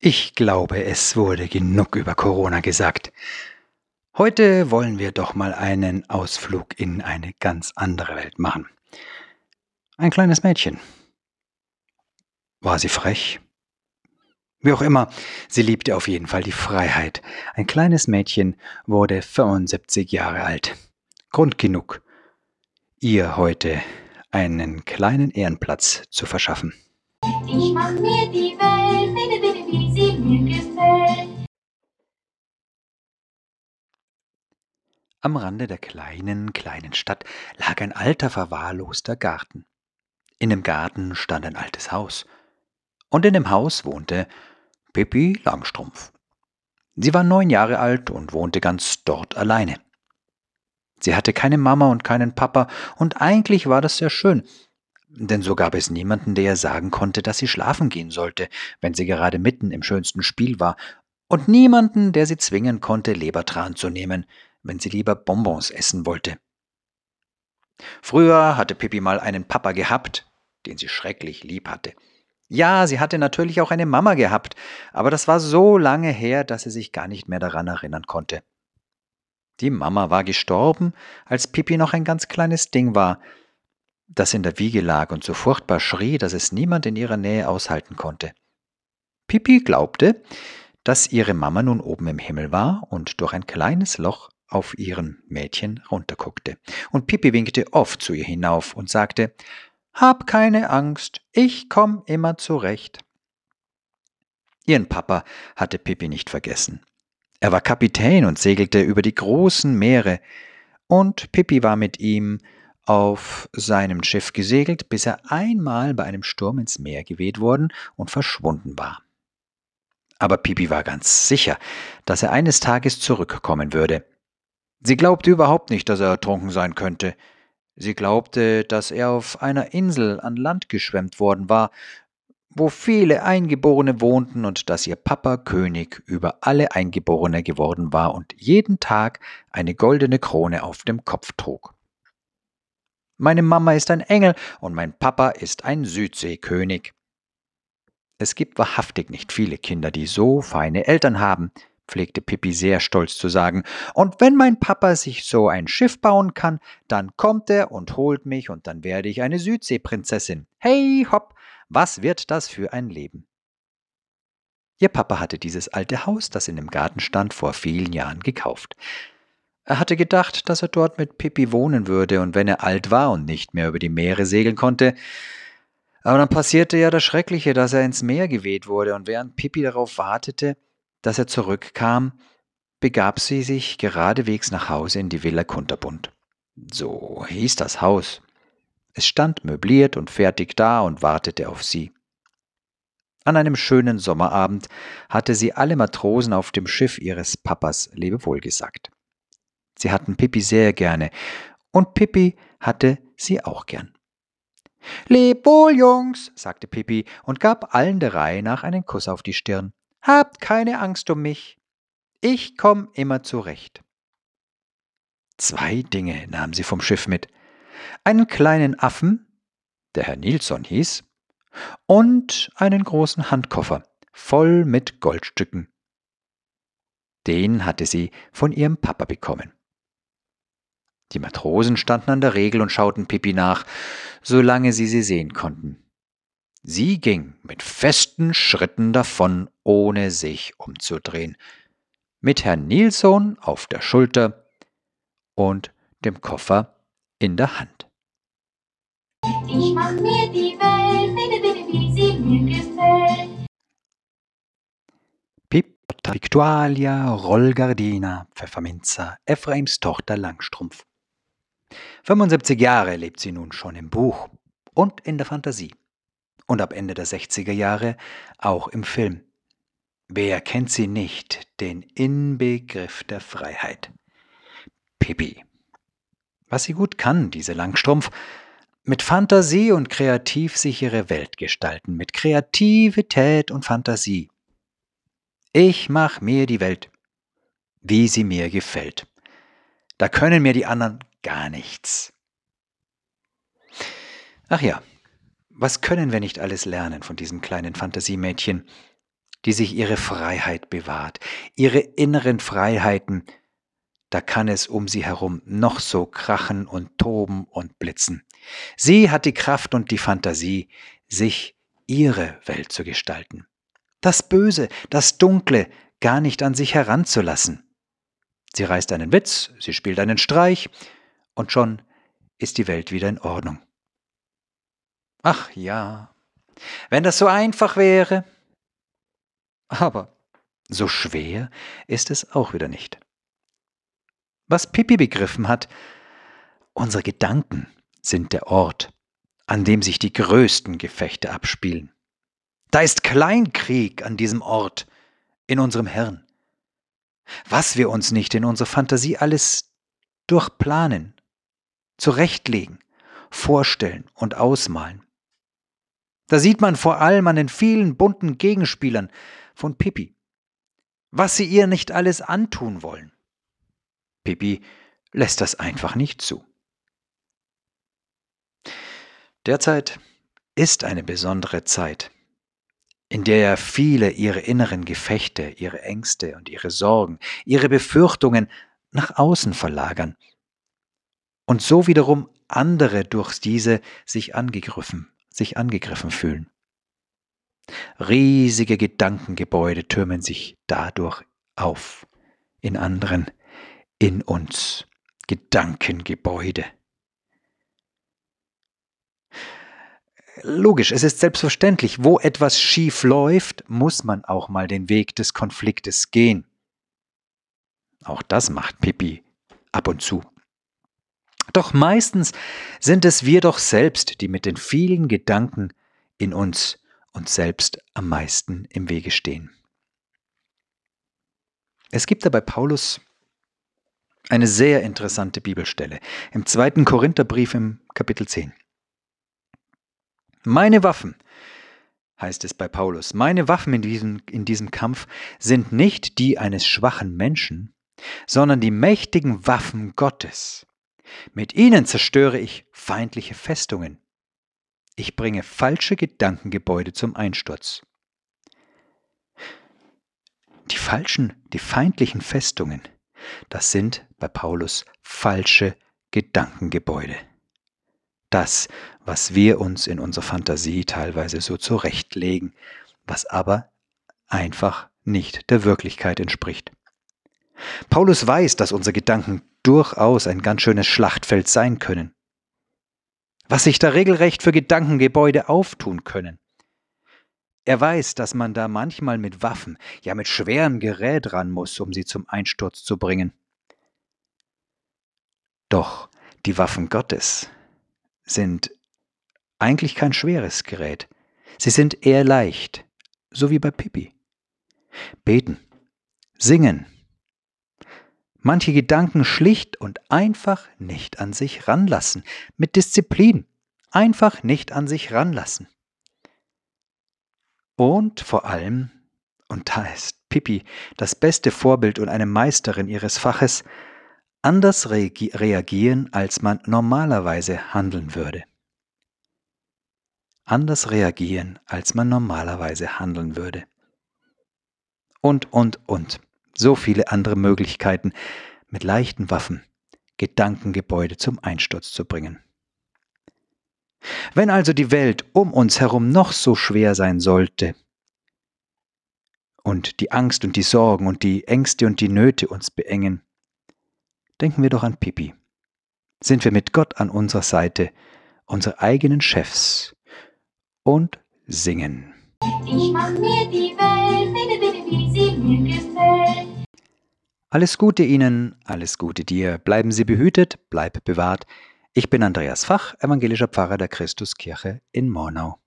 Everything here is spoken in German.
Ich glaube, es wurde genug über Corona gesagt. Heute wollen wir doch mal einen Ausflug in eine ganz andere Welt machen. Ein kleines Mädchen. War sie frech? Wie auch immer, sie liebte auf jeden Fall die Freiheit. Ein kleines Mädchen wurde 75 Jahre alt. Grund genug, ihr heute einen kleinen Ehrenplatz zu verschaffen. Ich mach mir die Welt, wie sie mir gefällt. Am Rande der kleinen, kleinen Stadt lag ein alter, verwahrloster Garten. In dem Garten stand ein altes Haus. Und in dem Haus wohnte Pippi Langstrumpf. Sie war neun Jahre alt und wohnte ganz dort alleine. Sie hatte keine Mama und keinen Papa, und eigentlich war das sehr schön, denn so gab es niemanden, der ihr sagen konnte, dass sie schlafen gehen sollte, wenn sie gerade mitten im schönsten Spiel war, und niemanden, der sie zwingen konnte, Lebertran zu nehmen, wenn sie lieber Bonbons essen wollte. Früher hatte Pippi mal einen Papa gehabt, den sie schrecklich lieb hatte. Ja, sie hatte natürlich auch eine Mama gehabt, aber das war so lange her, dass sie sich gar nicht mehr daran erinnern konnte. Die Mama war gestorben, als Pippi noch ein ganz kleines Ding war, das in der Wiege lag und so furchtbar schrie, dass es niemand in ihrer Nähe aushalten konnte. Pippi glaubte, dass ihre Mama nun oben im Himmel war und durch ein kleines Loch auf ihrem Mädchen runterguckte. Und Pippi winkte oft zu ihr hinauf und sagte, hab keine Angst, ich komm immer zurecht. Ihren Papa hatte Pippi nicht vergessen. Er war Kapitän und segelte über die großen Meere, und Pippi war mit ihm auf seinem Schiff gesegelt, bis er einmal bei einem Sturm ins Meer geweht worden und verschwunden war. Aber Pippi war ganz sicher, dass er eines Tages zurückkommen würde. Sie glaubte überhaupt nicht, dass er ertrunken sein könnte. Sie glaubte, dass er auf einer Insel an Land geschwemmt worden war, wo viele Eingeborene wohnten und dass ihr Papa König über alle Eingeborene geworden war und jeden Tag eine goldene Krone auf dem Kopf trug. Meine Mama ist ein Engel und mein Papa ist ein Südseekönig. Es gibt wahrhaftig nicht viele Kinder, die so feine Eltern haben, pflegte Pippi sehr stolz zu sagen, und wenn mein Papa sich so ein Schiff bauen kann, dann kommt er und holt mich, und dann werde ich eine Südseeprinzessin. Hey hopp, was wird das für ein Leben? Ihr Papa hatte dieses alte Haus, das in dem Garten stand, vor vielen Jahren gekauft. Er hatte gedacht, dass er dort mit Pippi wohnen würde, und wenn er alt war und nicht mehr über die Meere segeln konnte, aber dann passierte ja das Schreckliche, dass er ins Meer geweht wurde, und während Pippi darauf wartete, dass er zurückkam, begab sie sich geradewegs nach Hause in die Villa Kunterbund. So hieß das Haus. Es stand möbliert und fertig da und wartete auf sie. An einem schönen Sommerabend hatte sie alle Matrosen auf dem Schiff ihres Papas Lebewohl gesagt. Sie hatten Pippi sehr gerne, und Pippi hatte sie auch gern. Leb wohl, Jungs, sagte Pippi und gab allen der Reihe nach einen Kuss auf die Stirn. Habt keine Angst um mich. Ich komm immer zurecht. Zwei Dinge nahm sie vom Schiff mit. Einen kleinen Affen, der Herr Nilsson hieß, und einen großen Handkoffer voll mit Goldstücken. Den hatte sie von ihrem Papa bekommen. Die Matrosen standen an der Regel und schauten Pippi nach, solange sie sie sehen konnten. Sie ging mit festen Schritten davon, ohne sich umzudrehen, mit Herrn Nilsson auf der Schulter und dem Koffer in der Hand. Ich mach mir die Welt, wie sie mir gefällt. Pippa, Victualia, Rollgardina, Pfefferminzer, Ephraims Tochter Langstrumpf. 75 Jahre lebt sie nun schon im Buch und in der Fantasie und ab Ende der 60er Jahre auch im Film. Wer kennt sie nicht, den Inbegriff der Freiheit? Pippi. Was sie gut kann, diese Langstrumpf, mit Fantasie und kreativ sich ihre Welt gestalten, mit Kreativität und Fantasie. Ich mach mir die Welt, wie sie mir gefällt. Da können mir die anderen gar nichts. Ach ja, Was können wir nicht alles lernen von diesem kleinen Fantasiemädchen, die sich ihre Freiheit bewahrt, ihre inneren Freiheiten, da kann es um sie herum noch so krachen und toben und blitzen. Sie hat die Kraft und die Fantasie, sich ihre Welt zu gestalten. Das Böse, das Dunkle gar nicht an sich heranzulassen. Sie reißt einen Witz, sie spielt einen Streich, und schon ist die Welt wieder in Ordnung. Ach ja, wenn das so einfach wäre. Aber so schwer ist es auch wieder nicht. Was Pippi begriffen hat, unsere Gedanken sind der Ort, an dem sich die größten Gefechte abspielen. Da ist Kleinkrieg an diesem Ort, in unserem Hirn. Was wir uns nicht in unserer Fantasie alles durchplanen, zurechtlegen, vorstellen und ausmalen. Da sieht man vor allem an den vielen bunten Gegenspielern von Pippi, was sie ihr nicht alles antun wollen. Pippi lässt das einfach nicht zu. Derzeit ist eine besondere Zeit, in der viele ihre inneren Gefechte, ihre Ängste und ihre Sorgen, ihre Befürchtungen nach außen verlagern und so wiederum andere durch diese sich angegriffen, sich angegriffen fühlen. Riesige Gedankengebäude türmen sich dadurch auf, in anderen, in uns, Gedankengebäude. Logisch, es ist selbstverständlich, wo etwas schief läuft, muss man auch mal den Weg des Konfliktes gehen. Auch das macht Pippi ab und zu. Doch meistens sind es wir doch selbst, die mit den vielen Gedanken in uns uns selbst am meisten im Wege stehen. Es gibt da bei Paulus eine sehr interessante Bibelstelle im zweiten Korintherbrief im Kapitel 10. Meine Waffen, heißt es bei Paulus, meine Waffen in diesem, in diesem Kampf sind nicht die eines schwachen Menschen, sondern die mächtigen Waffen Gottes. Mit ihnen zerstöre ich feindliche Festungen. Ich bringe falsche Gedankengebäude zum Einsturz. Die falschen, die feindlichen Festungen, das sind bei Paulus falsche Gedankengebäude das, was wir uns in unserer Fantasie teilweise so zurechtlegen, was aber einfach nicht der Wirklichkeit entspricht. Paulus weiß, dass unsere Gedanken durchaus ein ganz schönes Schlachtfeld sein können. Was sich da regelrecht für Gedankengebäude auftun können. Er weiß, dass man da manchmal mit Waffen, ja mit schwerem Gerät ran muss, um sie zum Einsturz zu bringen. Doch die Waffen Gottes, sind eigentlich kein schweres Gerät. Sie sind eher leicht, so wie bei Pippi. Beten, singen, manche Gedanken schlicht und einfach nicht an sich ranlassen, mit Disziplin, einfach nicht an sich ranlassen. Und vor allem, und da ist Pippi das beste Vorbild und eine Meisterin ihres Faches, anders reagieren, als man normalerweise handeln würde. Anders reagieren, als man normalerweise handeln würde. Und, und, und. So viele andere Möglichkeiten, mit leichten Waffen Gedankengebäude zum Einsturz zu bringen. Wenn also die Welt um uns herum noch so schwer sein sollte, und die Angst und die Sorgen und die Ängste und die Nöte uns beengen, Denken wir doch an Pippi. Sind wir mit Gott an unserer Seite, unsere eigenen Chefs und singen. Ich mach mir die Welt, wie sie mir gefällt. Alles Gute Ihnen, alles Gute dir. Bleiben Sie behütet, bleib bewahrt. Ich bin Andreas Fach, evangelischer Pfarrer der Christuskirche in Mornau.